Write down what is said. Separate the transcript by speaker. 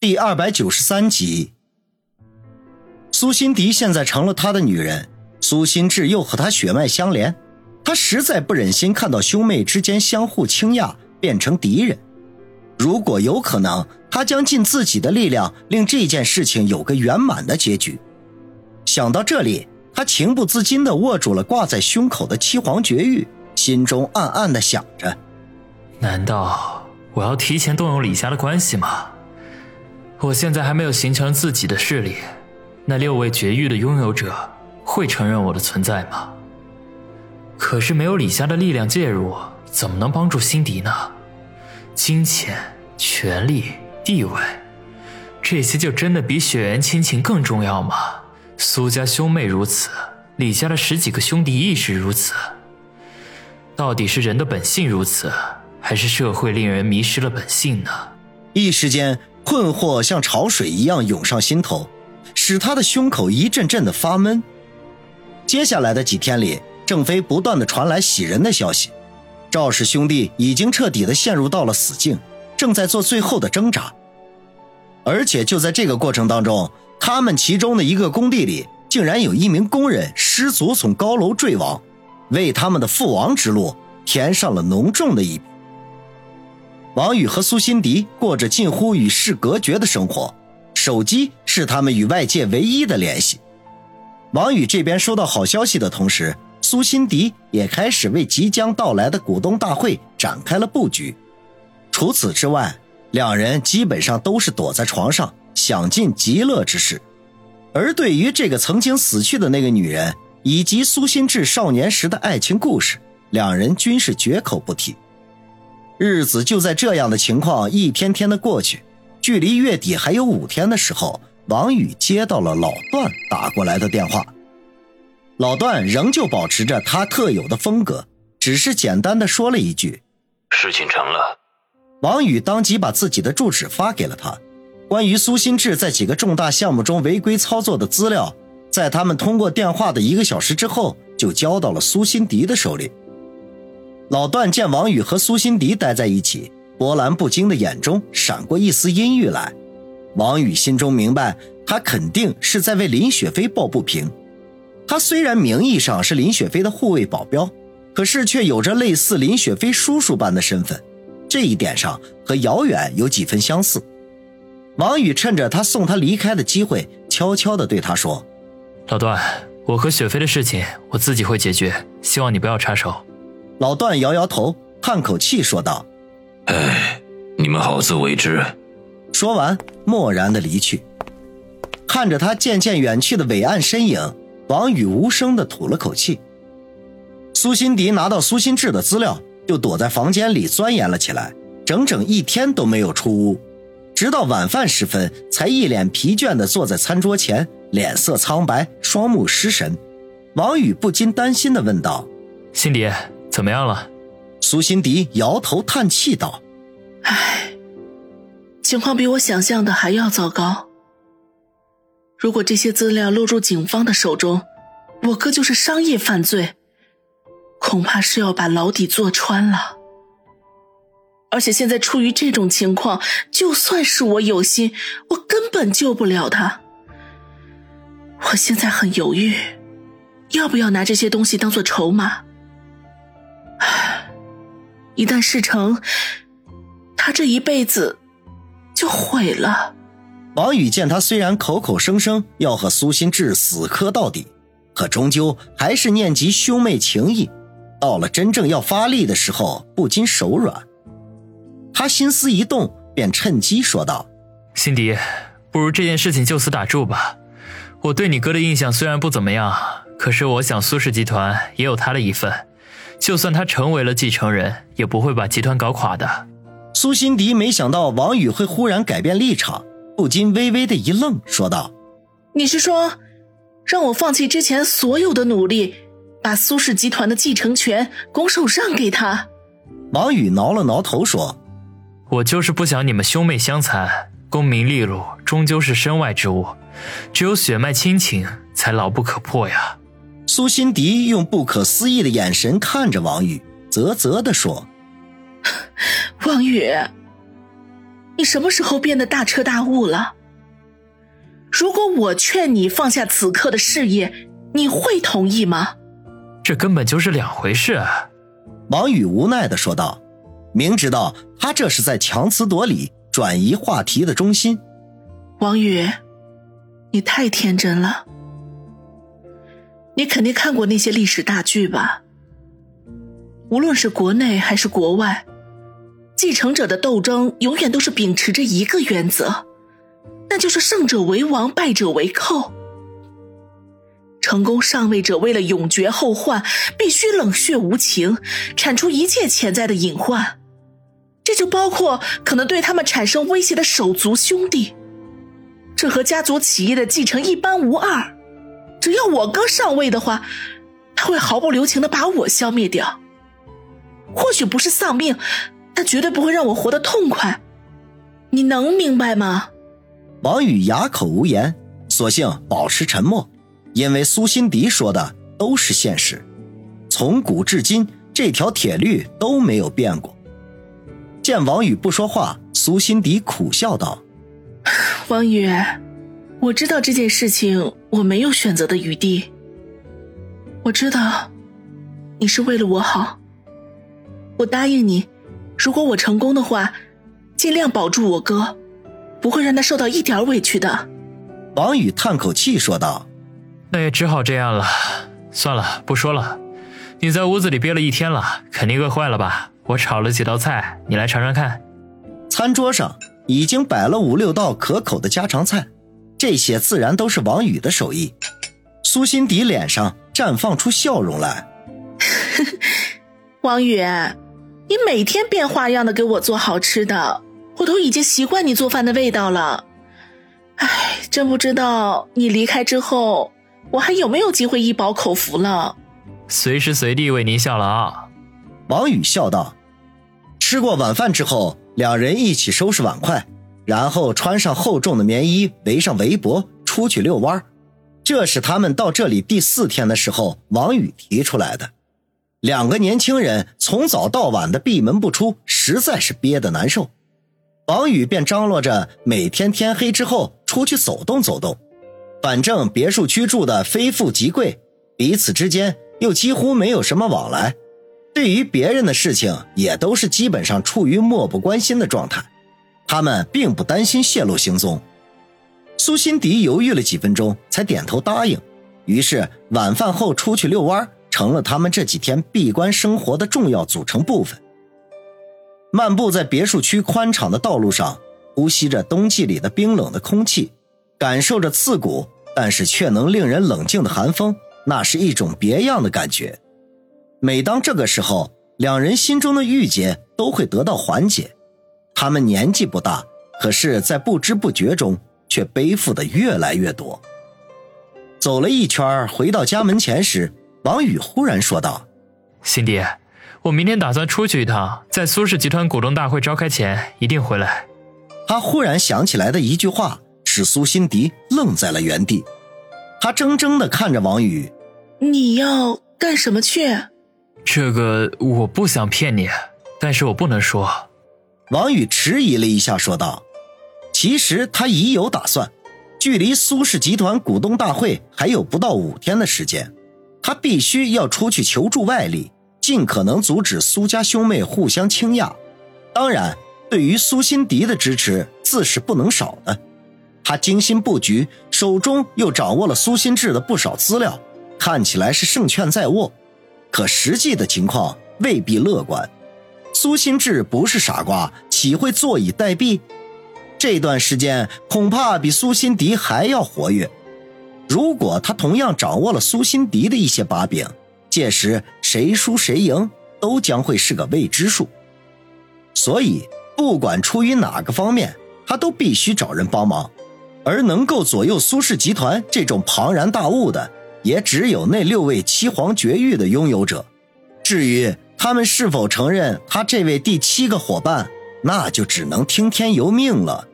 Speaker 1: 第二百九十三集，苏辛迪现在成了他的女人，苏心志又和他血脉相连，他实在不忍心看到兄妹之间相互倾轧，变成敌人。如果有可能，他将尽自己的力量，令这件事情有个圆满的结局。想到这里，他情不自禁地握住了挂在胸口的七皇绝玉，心中暗暗地想着：
Speaker 2: 难道我要提前动用李家的关系吗？我现在还没有形成自己的势力，那六位绝域的拥有者会承认我的存在吗？可是没有李家的力量介入，怎么能帮助辛迪呢？金钱、权力、地位，这些就真的比血缘亲情更重要吗？苏家兄妹如此，李家的十几个兄弟亦是如此。到底是人的本性如此，还是社会令人迷失了本性呢？
Speaker 1: 一时间。困惑像潮水一样涌上心头，使他的胸口一阵阵的发闷。接下来的几天里，郑飞不断的传来喜人的消息，赵氏兄弟已经彻底的陷入到了死境，正在做最后的挣扎。而且就在这个过程当中，他们其中的一个工地里，竟然有一名工人失足从高楼坠亡，为他们的覆亡之路填上了浓重的一笔。王宇和苏辛迪过着近乎与世隔绝的生活，手机是他们与外界唯一的联系。王宇这边收到好消息的同时，苏辛迪也开始为即将到来的股东大会展开了布局。除此之外，两人基本上都是躲在床上享尽极乐之事。而对于这个曾经死去的那个女人以及苏心志少年时的爱情故事，两人均是绝口不提。日子就在这样的情况一天天的过去，距离月底还有五天的时候，王宇接到了老段打过来的电话。老段仍旧保持着他特有的风格，只是简单的说了一句：“
Speaker 3: 事情成了。”
Speaker 1: 王宇当即把自己的住址发给了他，关于苏新志在几个重大项目中违规操作的资料，在他们通过电话的一个小时之后，就交到了苏新迪的手里。老段见王宇和苏辛迪待在一起，波澜不惊的眼中闪过一丝阴郁来。王宇心中明白，他肯定是在为林雪飞抱不平。他虽然名义上是林雪飞的护卫保镖，可是却有着类似林雪飞叔叔般的身份，这一点上和姚远有几分相似。王宇趁着他送他离开的机会，悄悄地对他说：“
Speaker 2: 老段，我和雪飞的事情我自己会解决，希望你不要插手。”
Speaker 1: 老段摇摇头，叹口气说道：“
Speaker 3: 哎，你们好自为之。”
Speaker 1: 说完，漠然的离去。看着他渐渐远去的伟岸身影，王宇无声的吐了口气。苏辛迪拿到苏心志的资料，就躲在房间里钻研了起来，整整一天都没有出屋，直到晚饭时分，才一脸疲倦的坐在餐桌前，脸色苍白，双目失神。王宇不禁担心的问道：“
Speaker 2: 辛迪。”怎么样了？
Speaker 1: 苏辛迪摇头叹气道：“
Speaker 4: 唉，情况比我想象的还要糟糕。如果这些资料落入警方的手中，我哥就是商业犯罪，恐怕是要把牢底坐穿了。而且现在出于这种情况，就算是我有心，我根本救不了他。我现在很犹豫，要不要拿这些东西当做筹码。”一旦事成，他这一辈子就毁了。
Speaker 1: 王宇见他虽然口口声声要和苏心志死磕到底，可终究还是念及兄妹情谊，到了真正要发力的时候，不禁手软。他心思一动，便趁机说道：“
Speaker 2: 辛迪，不如这件事情就此打住吧。我对你哥的印象虽然不怎么样，可是我想苏氏集团也有他的一份。”就算他成为了继承人，也不会把集团搞垮的。
Speaker 1: 苏辛迪没想到王宇会忽然改变立场，不禁微微的一愣，说道：“
Speaker 4: 你是说，让我放弃之前所有的努力，把苏氏集团的继承权拱手让给他？”
Speaker 1: 王宇挠了挠头说：“
Speaker 2: 我就是不想你们兄妹相残，功名利禄终究是身外之物，只有血脉亲情才牢不可破呀。”
Speaker 1: 苏辛迪用不可思议的眼神看着王宇，啧啧地说：“
Speaker 4: 王宇，你什么时候变得大彻大悟了？如果我劝你放下此刻的事业，你会同意吗？
Speaker 2: 这根本就是两回事。
Speaker 1: 啊王宇无奈的说道，明知道他这是在强词夺理，转移话题的中心。
Speaker 4: 王宇，你太天真了。你肯定看过那些历史大剧吧？无论是国内还是国外，继承者的斗争永远都是秉持着一个原则，那就是胜者为王，败者为寇。成功上位者为了永绝后患，必须冷血无情，铲除一切潜在的隐患，这就包括可能对他们产生威胁的手足兄弟。这和家族企业的继承一般无二。只要我哥上位的话，他会毫不留情的把我消灭掉。或许不是丧命，但绝对不会让我活得痛快。你能明白吗？
Speaker 1: 王宇哑口无言，索性保持沉默。因为苏辛迪说的都是现实，从古至今这条铁律都没有变过。见王宇不说话，苏辛迪苦笑道：“
Speaker 4: 王宇，我知道这件事情我没有选择的余地。我知道，你是为了我好。我答应你，如果我成功的话，尽量保住我哥，不会让他受到一点委屈的。”
Speaker 1: 王宇叹口气说道。
Speaker 2: 那也只好这样了，算了，不说了。你在屋子里憋了一天了，肯定饿坏了吧？我炒了几道菜，你来尝尝看。
Speaker 1: 餐桌上已经摆了五六道可口的家常菜，这些自然都是王宇的手艺。苏辛迪脸上绽放出笑容来。
Speaker 4: 王宇，你每天变花样的给我做好吃的，我都已经习惯你做饭的味道了。唉，真不知道你离开之后。我还有没有机会一饱口福了？
Speaker 2: 随时随地为您效劳。
Speaker 1: 王宇笑道。吃过晚饭之后，两人一起收拾碗筷，然后穿上厚重的棉衣，围上围脖，出去遛弯这是他们到这里第四天的时候，王宇提出来的。两个年轻人从早到晚的闭门不出，实在是憋得难受。王宇便张罗着每天天黑之后出去走动走动。反正别墅区住的非富即贵，彼此之间又几乎没有什么往来，对于别人的事情也都是基本上处于漠不关心的状态。他们并不担心泄露行踪。苏辛迪犹豫了几分钟，才点头答应。于是晚饭后出去遛弯，成了他们这几天闭关生活的重要组成部分。漫步在别墅区宽敞的道路上，呼吸着冬季里的冰冷的空气。感受着刺骨，但是却能令人冷静的寒风，那是一种别样的感觉。每当这个时候，两人心中的郁结都会得到缓解。他们年纪不大，可是，在不知不觉中却背负的越来越多。走了一圈，回到家门前时，王宇忽然说道：“
Speaker 2: 辛迪，我明天打算出去一趟，在苏氏集团股东大会召开前一定回来。”
Speaker 1: 他忽然想起来的一句话。使苏辛迪愣在了原地，他怔怔的看着王宇：“
Speaker 4: 你要干什么去？”
Speaker 2: 这个我不想骗你，但是我不能说。
Speaker 1: 王宇迟疑了一下，说道：“其实他已有打算，距离苏氏集团股东大会还有不到五天的时间，他必须要出去求助外力，尽可能阻止苏家兄妹互相倾轧。当然，对于苏辛迪的支持自是不能少的。”他精心布局，手中又掌握了苏新志的不少资料，看起来是胜券在握。可实际的情况未必乐观。苏新志不是傻瓜，岂会坐以待毙？这段时间恐怕比苏辛迪还要活跃。如果他同样掌握了苏辛迪的一些把柄，届时谁输谁赢都将会是个未知数。所以，不管出于哪个方面，他都必须找人帮忙。而能够左右苏氏集团这种庞然大物的，也只有那六位七皇绝域的拥有者。至于他们是否承认他这位第七个伙伴，那就只能听天由命了。